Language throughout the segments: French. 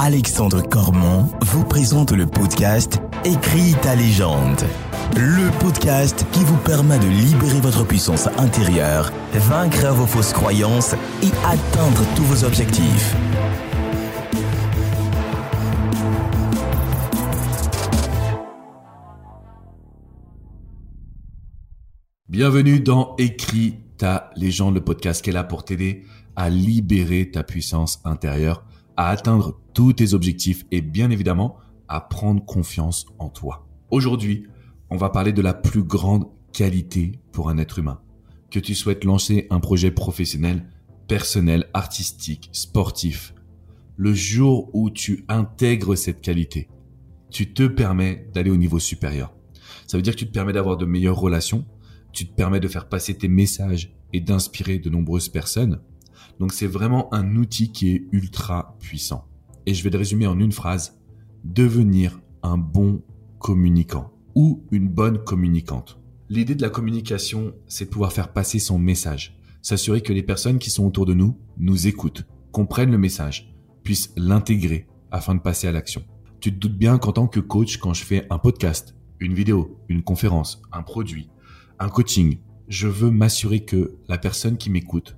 Alexandre Cormon vous présente le podcast Écris ta légende. Le podcast qui vous permet de libérer votre puissance intérieure, vaincre vos fausses croyances et atteindre tous vos objectifs. Bienvenue dans Écris ta légende, le podcast qui est là pour t'aider à libérer ta puissance intérieure, à atteindre tous tes objectifs et bien évidemment à prendre confiance en toi. Aujourd'hui, on va parler de la plus grande qualité pour un être humain. Que tu souhaites lancer un projet professionnel, personnel, artistique, sportif, le jour où tu intègres cette qualité, tu te permets d'aller au niveau supérieur. Ça veut dire que tu te permets d'avoir de meilleures relations, tu te permets de faire passer tes messages et d'inspirer de nombreuses personnes, donc c'est vraiment un outil qui est ultra puissant. Et je vais le résumer en une phrase. Devenir un bon communicant ou une bonne communicante. L'idée de la communication, c'est de pouvoir faire passer son message, s'assurer que les personnes qui sont autour de nous nous écoutent, comprennent le message, puissent l'intégrer afin de passer à l'action. Tu te doutes bien qu'en tant que coach, quand je fais un podcast, une vidéo, une conférence, un produit, un coaching, je veux m'assurer que la personne qui m'écoute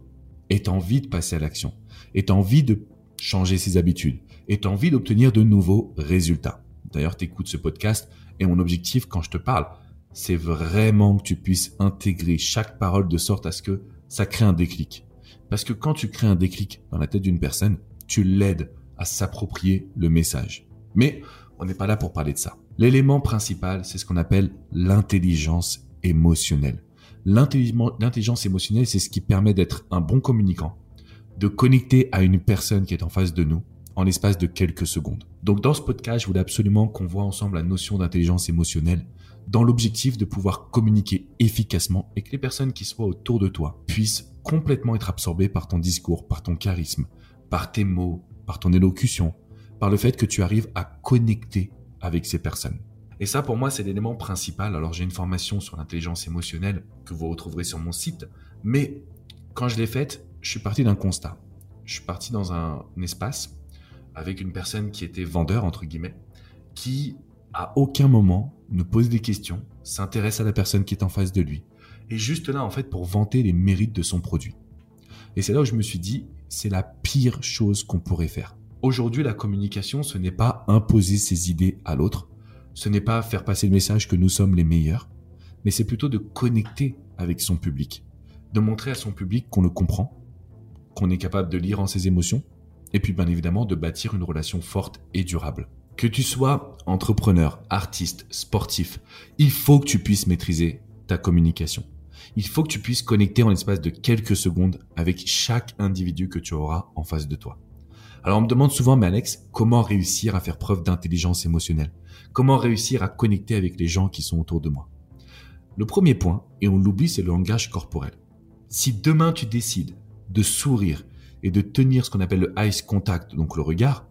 ait envie de passer à l'action, ait envie de changer ses habitudes, ait envie d'obtenir de nouveaux résultats. D'ailleurs, tu écoutes ce podcast et mon objectif quand je te parle, c'est vraiment que tu puisses intégrer chaque parole de sorte à ce que ça crée un déclic. Parce que quand tu crées un déclic dans la tête d'une personne, tu l'aides à s'approprier le message. Mais on n'est pas là pour parler de ça. L'élément principal, c'est ce qu'on appelle l'intelligence émotionnelle. L'intelligence émotionnelle, c'est ce qui permet d'être un bon communicant, de connecter à une personne qui est en face de nous en l'espace de quelques secondes. Donc dans ce podcast, je voulais absolument qu'on voit ensemble la notion d'intelligence émotionnelle dans l'objectif de pouvoir communiquer efficacement et que les personnes qui soient autour de toi puissent complètement être absorbées par ton discours, par ton charisme, par tes mots, par ton élocution, par le fait que tu arrives à connecter avec ces personnes. Et ça, pour moi, c'est l'élément principal. Alors, j'ai une formation sur l'intelligence émotionnelle que vous retrouverez sur mon site. Mais quand je l'ai faite, je suis parti d'un constat. Je suis parti dans un, espace avec une personne qui était vendeur, entre guillemets, qui, à aucun moment, ne pose des questions, s'intéresse à la personne qui est en face de lui. Et juste là, en fait, pour vanter les mérites de son produit. Et c'est là où je me suis dit, c'est la pire chose qu'on pourrait faire. Aujourd'hui, la communication, ce n'est pas imposer ses idées à l'autre, ce n'est pas faire passer le message que nous sommes les meilleurs, mais c'est plutôt de connecter avec son public, de montrer à son public qu'on le comprend, qu'on est capable de lire en ses émotions, et puis bien évidemment de bâtir une relation forte et durable. Que tu sois entrepreneur, artiste, sportif, il faut que tu puisses maîtriser ta communication. Il faut que tu puisses connecter en l'espace de quelques secondes avec chaque individu que tu auras en face de toi. Alors on me demande souvent, mais Alex, comment réussir à faire preuve d'intelligence émotionnelle? Comment réussir à connecter avec les gens qui sont autour de moi? Le premier point, et on l'oublie, c'est le langage corporel. Si demain tu décides de sourire et de tenir ce qu'on appelle le eye contact, donc le regard,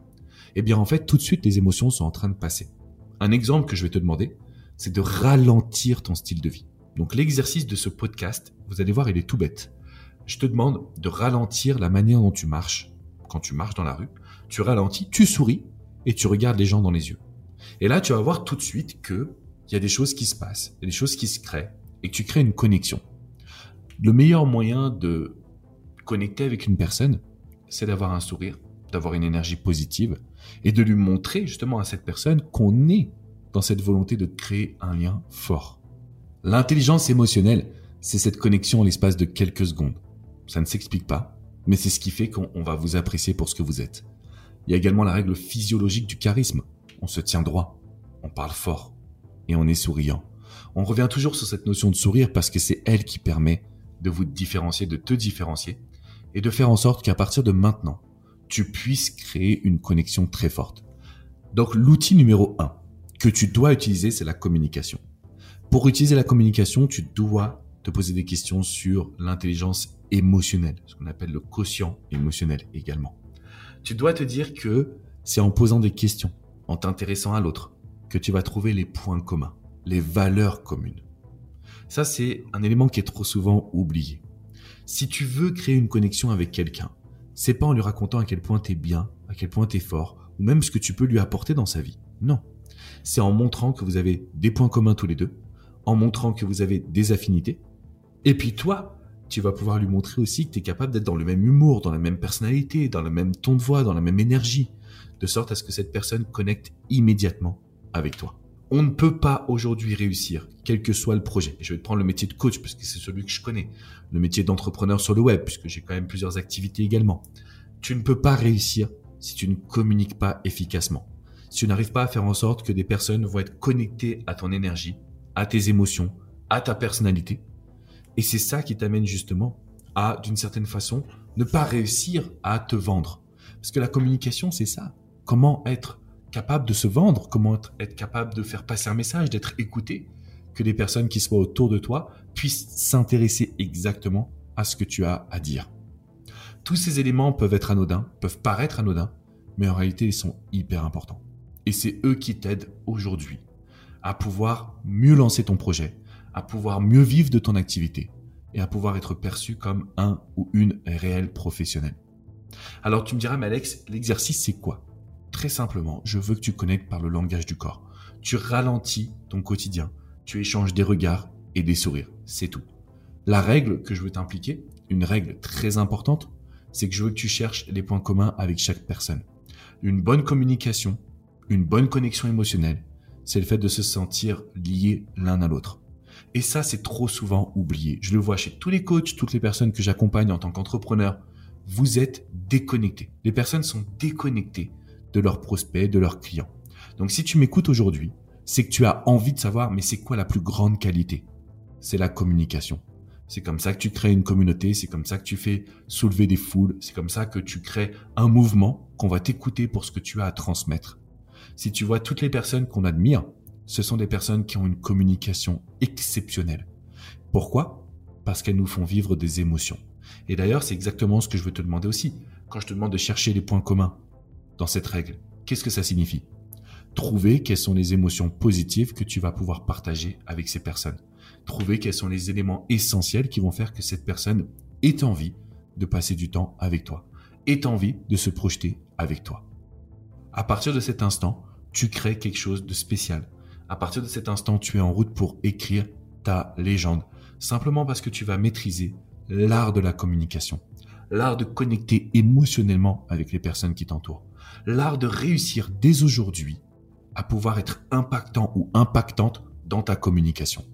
eh bien en fait tout de suite les émotions sont en train de passer. Un exemple que je vais te demander, c'est de ralentir ton style de vie. Donc l'exercice de ce podcast, vous allez voir, il est tout bête. Je te demande de ralentir la manière dont tu marches. Quand tu marches dans la rue, tu ralentis, tu souris et tu regardes les gens dans les yeux. Et là, tu vas voir tout de suite que il y a des choses qui se passent, des choses qui se créent et que tu crées une connexion. Le meilleur moyen de connecter avec une personne, c'est d'avoir un sourire, d'avoir une énergie positive et de lui montrer justement à cette personne qu'on est dans cette volonté de créer un lien fort. L'intelligence émotionnelle, c'est cette connexion en l'espace de quelques secondes. Ça ne s'explique pas, mais c'est ce qui fait qu'on va vous apprécier pour ce que vous êtes. Il y a également la règle physiologique du charisme on se tient droit, on parle fort et on est souriant. On revient toujours sur cette notion de sourire parce que c'est elle qui permet de vous différencier, de te différencier et de faire en sorte qu'à partir de maintenant, tu puisses créer une connexion très forte. Donc l'outil numéro un que tu dois utiliser, c'est la communication. Pour utiliser la communication, tu dois poser des questions sur l'intelligence émotionnelle, ce qu'on appelle le quotient émotionnel également. Tu dois te dire que c'est en posant des questions, en t'intéressant à l'autre, que tu vas trouver les points communs, les valeurs communes. Ça, c'est un élément qui est trop souvent oublié. Si tu veux créer une connexion avec quelqu'un, c'est pas en lui racontant à quel point tu es bien, à quel point tu es fort, ou même ce que tu peux lui apporter dans sa vie. Non. C'est en montrant que vous avez des points communs tous les deux, en montrant que vous avez des affinités. Et puis toi, tu vas pouvoir lui montrer aussi que tu es capable d'être dans le même humour, dans la même personnalité, dans le même ton de voix, dans la même énergie, de sorte à ce que cette personne connecte immédiatement avec toi. On ne peut pas aujourd'hui réussir, quel que soit le projet. je vais te prendre le métier de coach, puisque c'est celui que je connais. Le métier d'entrepreneur sur le web, puisque j'ai quand même plusieurs activités également. Tu ne peux pas réussir si tu ne communiques pas efficacement. Si tu n'arrives pas à faire en sorte que des personnes vont être connectées à ton énergie, à tes émotions, à ta personnalité. Et c'est ça qui t'amène justement à, d'une certaine façon, ne pas réussir à te vendre. Parce que la communication, c'est ça. Comment être capable de se vendre, comment être, capable de faire passer un message, d'être écouté, que les personnes qui soient autour de toi puissent s'intéresser exactement à ce que tu as à dire. Tous ces éléments peuvent être anodins, peuvent paraître anodins, mais en réalité ils sont hyper importants. Et c'est eux qui t'aident aujourd'hui à pouvoir mieux lancer ton projet, à pouvoir mieux vivre de ton activité et à pouvoir être perçu comme un ou une réelle professionnelle. Alors tu me diras, mais Alex, l'exercice c'est quoi? Très simplement, je veux que tu connectes par le langage du corps. Tu ralentis ton quotidien, tu échanges des regards et des sourires, c'est tout. La règle que je veux t'impliquer, une règle très importante, c'est que je veux que tu cherches les points communs avec chaque personne. Une bonne communication, une bonne connexion émotionnelle, c'est le fait de se sentir lié l'un à l'autre. Et ça, c'est trop souvent oublié. Je le vois chez tous les coachs, toutes les personnes que j'accompagne en tant qu'entrepreneur. Vous êtes déconnectés. Les personnes sont déconnectées de leurs prospects, de leurs clients. Donc si tu m'écoutes aujourd'hui, c'est que tu as envie de savoir, mais c'est quoi la plus grande qualité? C'est la communication. C'est comme ça que tu crées une communauté, c'est comme ça que tu fais soulever des foules, c'est comme ça que tu crées un mouvement qu'on va t'écouter pour ce que tu as à transmettre. Si tu vois toutes les personnes qu'on admire, ce sont des personnes qui ont une communication exceptionnelle. Pourquoi? Parce qu'elles nous font vivre des émotions. Et d'ailleurs, c'est exactement ce que je veux te demander aussi. Quand je te demande de chercher les points communs dans cette règle, qu'est-ce que ça signifie? Trouver quelles sont les émotions positives que tu vas pouvoir partager avec ces personnes. Trouver quels sont les éléments essentiels qui vont faire que cette personne ait envie de passer du temps avec toi, ait envie de se projeter avec toi. À partir de cet instant, tu crées quelque chose de spécial, à partir de cet instant, tu es en route pour écrire ta légende. Simplement parce que tu vas maîtriser l'art de la communication. L'art de connecter émotionnellement avec les personnes qui t'entourent. L'art de réussir dès aujourd'hui à pouvoir être impactant ou impactante dans ta communication.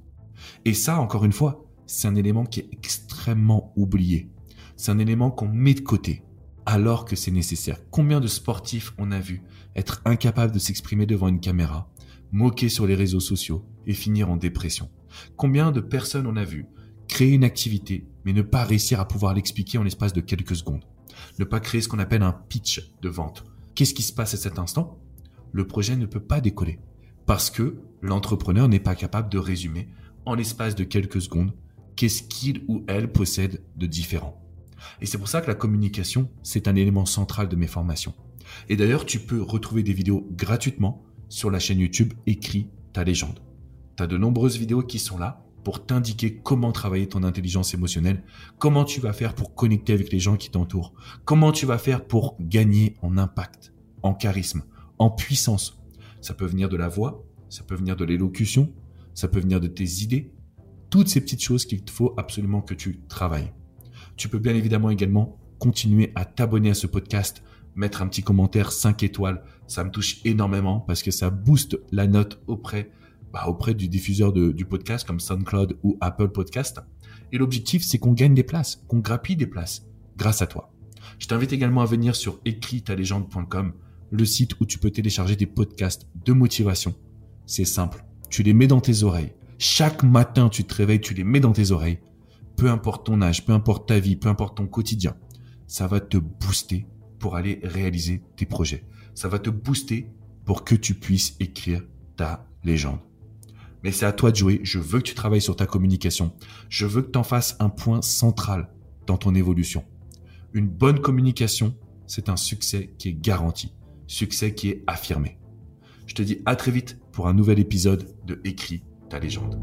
Et ça, encore une fois, c'est un élément qui est extrêmement oublié. C'est un élément qu'on met de côté alors que c'est nécessaire. Combien de sportifs on a vu être incapables de s'exprimer devant une caméra moquer sur les réseaux sociaux et finir en dépression. Combien de personnes on a vu créer une activité mais ne pas réussir à pouvoir l'expliquer en l'espace de quelques secondes. Ne pas créer ce qu'on appelle un pitch de vente. Qu'est-ce qui se passe à cet instant? Le projet ne peut pas décoller parce que l'entrepreneur n'est pas capable de résumer en l'espace de quelques secondes qu'est-ce qu'il ou elle possède de différent. Et c'est pour ça que la communication, c'est un élément central de mes formations. Et d'ailleurs, tu peux retrouver des vidéos gratuitement sur la chaîne YouTube Écris ta légende. Tu as de nombreuses vidéos qui sont là pour t'indiquer comment travailler ton intelligence émotionnelle, comment tu vas faire pour connecter avec les gens qui t'entourent, comment tu vas faire pour gagner en impact, en charisme, en puissance. Ça peut venir de la voix, ça peut venir de l'élocution, ça peut venir de tes idées, toutes ces petites choses qu'il faut absolument que tu travailles. Tu peux bien évidemment également continuer à t'abonner à ce podcast mettre un petit commentaire 5 étoiles. Ça me touche énormément parce que ça booste la note auprès, bah, auprès du diffuseur du podcast comme SoundCloud ou Apple Podcast. Et l'objectif, c'est qu'on gagne des places, qu'on grappille des places grâce à toi. Je t'invite également à venir sur écritalegende.com, le site où tu peux télécharger des podcasts de motivation. C'est simple. Tu les mets dans tes oreilles. Chaque matin, tu te réveilles, tu les mets dans tes oreilles. Peu importe ton âge, peu importe ta vie, peu importe ton quotidien. Ça va te booster pour aller réaliser tes projets. Ça va te booster pour que tu puisses écrire ta légende. Mais c'est à toi de jouer. Je veux que tu travailles sur ta communication. Je veux que tu en fasses un point central dans ton évolution. Une bonne communication, c'est un succès qui est garanti. Succès qui est affirmé. Je te dis à très vite pour un nouvel épisode de Écris ta légende.